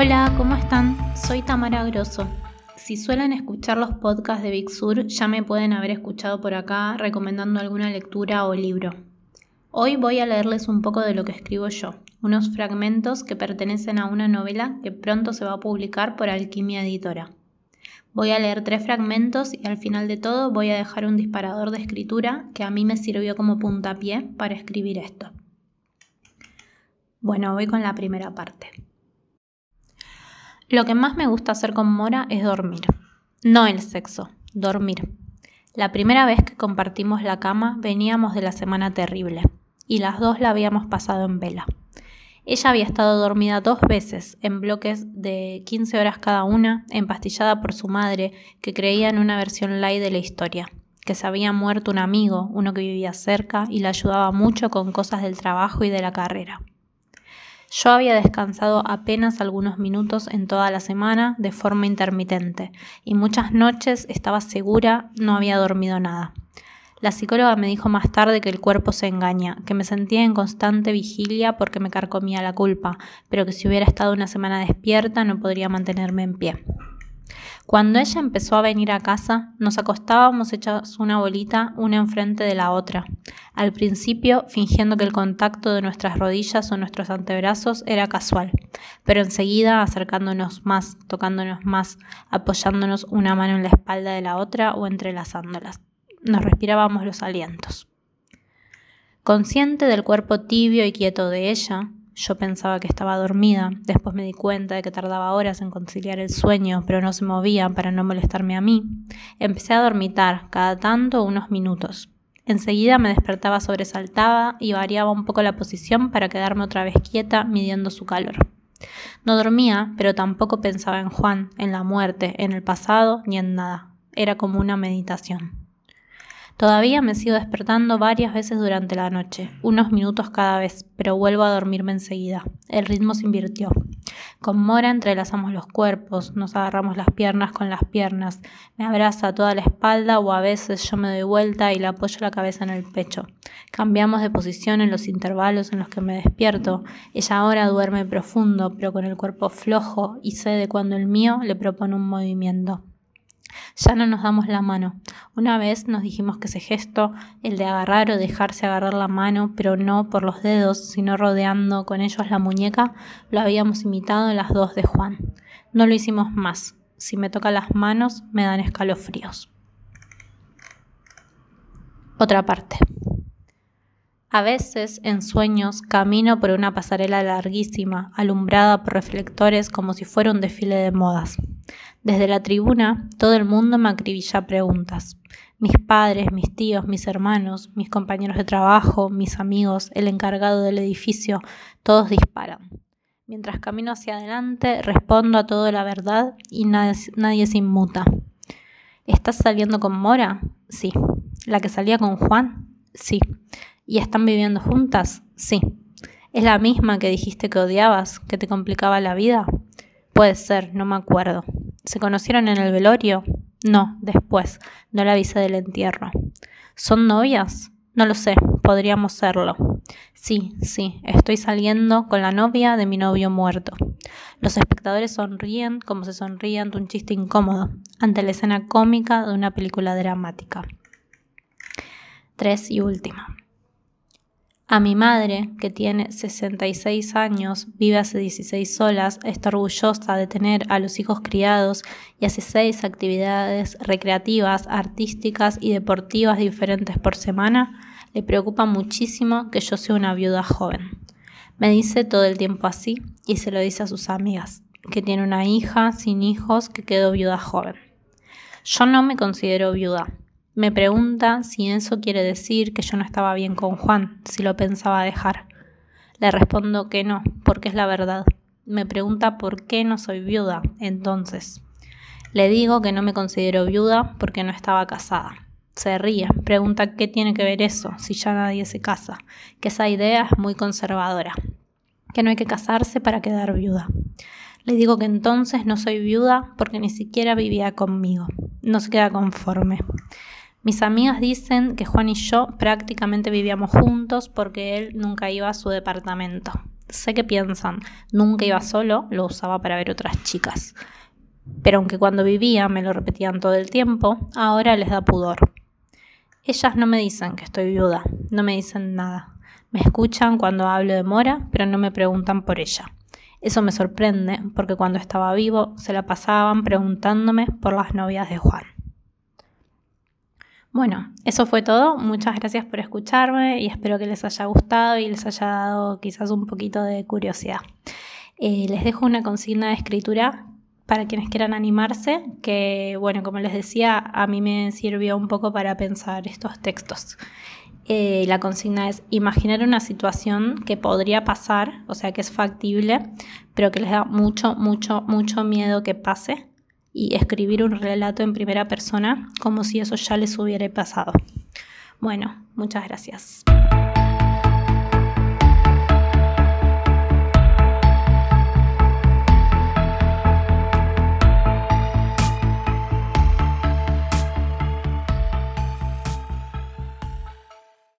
Hola, ¿cómo están? Soy Tamara Grosso. Si suelen escuchar los podcasts de Big Sur, ya me pueden haber escuchado por acá recomendando alguna lectura o libro. Hoy voy a leerles un poco de lo que escribo yo, unos fragmentos que pertenecen a una novela que pronto se va a publicar por Alquimia Editora. Voy a leer tres fragmentos y al final de todo voy a dejar un disparador de escritura que a mí me sirvió como puntapié para escribir esto. Bueno, voy con la primera parte. Lo que más me gusta hacer con Mora es dormir. No el sexo, dormir. La primera vez que compartimos la cama veníamos de la semana terrible y las dos la habíamos pasado en vela. Ella había estado dormida dos veces, en bloques de 15 horas cada una, empastillada por su madre, que creía en una versión light de la historia, que se había muerto un amigo, uno que vivía cerca y la ayudaba mucho con cosas del trabajo y de la carrera. Yo había descansado apenas algunos minutos en toda la semana de forma intermitente y muchas noches estaba segura no había dormido nada. La psicóloga me dijo más tarde que el cuerpo se engaña, que me sentía en constante vigilia porque me carcomía la culpa, pero que si hubiera estado una semana despierta no podría mantenerme en pie. Cuando ella empezó a venir a casa, nos acostábamos hechas una bolita una enfrente de la otra. Al principio, fingiendo que el contacto de nuestras rodillas o nuestros antebrazos era casual, pero enseguida acercándonos más, tocándonos más, apoyándonos una mano en la espalda de la otra o entrelazándolas. Nos respirábamos los alientos. Consciente del cuerpo tibio y quieto de ella, yo pensaba que estaba dormida, después me di cuenta de que tardaba horas en conciliar el sueño, pero no se movía para no molestarme a mí. Empecé a dormitar, cada tanto unos minutos. Enseguida me despertaba sobresaltada y variaba un poco la posición para quedarme otra vez quieta midiendo su calor. No dormía, pero tampoco pensaba en Juan, en la muerte, en el pasado, ni en nada. Era como una meditación. Todavía me sigo despertando varias veces durante la noche, unos minutos cada vez, pero vuelvo a dormirme enseguida. El ritmo se invirtió. Con Mora entrelazamos los cuerpos, nos agarramos las piernas con las piernas, me abraza toda la espalda o a veces yo me doy vuelta y le apoyo la cabeza en el pecho. Cambiamos de posición en los intervalos en los que me despierto. Ella ahora duerme profundo, pero con el cuerpo flojo y sé de cuando el mío le propone un movimiento. Ya no nos damos la mano. Una vez nos dijimos que ese gesto, el de agarrar o dejarse agarrar la mano, pero no por los dedos, sino rodeando con ellos la muñeca, lo habíamos imitado en las dos de Juan. No lo hicimos más. Si me toca las manos, me dan escalofríos. Otra parte. A veces, en sueños, camino por una pasarela larguísima, alumbrada por reflectores como si fuera un desfile de modas. Desde la tribuna, todo el mundo me acribilla preguntas. Mis padres, mis tíos, mis hermanos, mis compañeros de trabajo, mis amigos, el encargado del edificio, todos disparan. Mientras camino hacia adelante, respondo a todo la verdad y nadie, se inmuta. ¿Estás saliendo con Mora? Sí. ¿La que salía con Juan? Sí. ¿Y están viviendo juntas? Sí. ¿Es la misma que dijiste que odiabas, que te complicaba la vida? Puede ser, no me acuerdo. ¿Se conocieron en el velorio? No, después. No la avisé del entierro. ¿Son novias? No lo sé, podríamos serlo. Sí, sí, estoy saliendo con la novia de mi novio muerto. Los espectadores sonríen como se sonríen ante un chiste incómodo, ante la escena cómica de una película dramática. Tres y última. A mi madre, que tiene 66 años, vive hace 16 solas, está orgullosa de tener a los hijos criados y hace seis actividades recreativas, artísticas y deportivas diferentes por semana, le preocupa muchísimo que yo sea una viuda joven. Me dice todo el tiempo así y se lo dice a sus amigas, que tiene una hija sin hijos que quedó viuda joven. Yo no me considero viuda, me pregunta si eso quiere decir que yo no estaba bien con Juan, si lo pensaba dejar. Le respondo que no, porque es la verdad. Me pregunta por qué no soy viuda, entonces. Le digo que no me considero viuda porque no estaba casada. Se ríe, pregunta qué tiene que ver eso si ya nadie se casa, que esa idea es muy conservadora, que no hay que casarse para quedar viuda. Le digo que entonces no soy viuda porque ni siquiera vivía conmigo. No se queda conforme. Mis amigas dicen que Juan y yo prácticamente vivíamos juntos porque él nunca iba a su departamento. Sé que piensan, nunca iba solo, lo usaba para ver otras chicas. Pero aunque cuando vivía me lo repetían todo el tiempo, ahora les da pudor. Ellas no me dicen que estoy viuda, no me dicen nada. Me escuchan cuando hablo de Mora, pero no me preguntan por ella. Eso me sorprende porque cuando estaba vivo se la pasaban preguntándome por las novias de Juan. Bueno, eso fue todo. Muchas gracias por escucharme y espero que les haya gustado y les haya dado quizás un poquito de curiosidad. Eh, les dejo una consigna de escritura para quienes quieran animarse, que bueno, como les decía, a mí me sirvió un poco para pensar estos textos. Eh, la consigna es imaginar una situación que podría pasar, o sea que es factible, pero que les da mucho, mucho, mucho miedo que pase y escribir un relato en primera persona como si eso ya les hubiera pasado. Bueno, muchas gracias.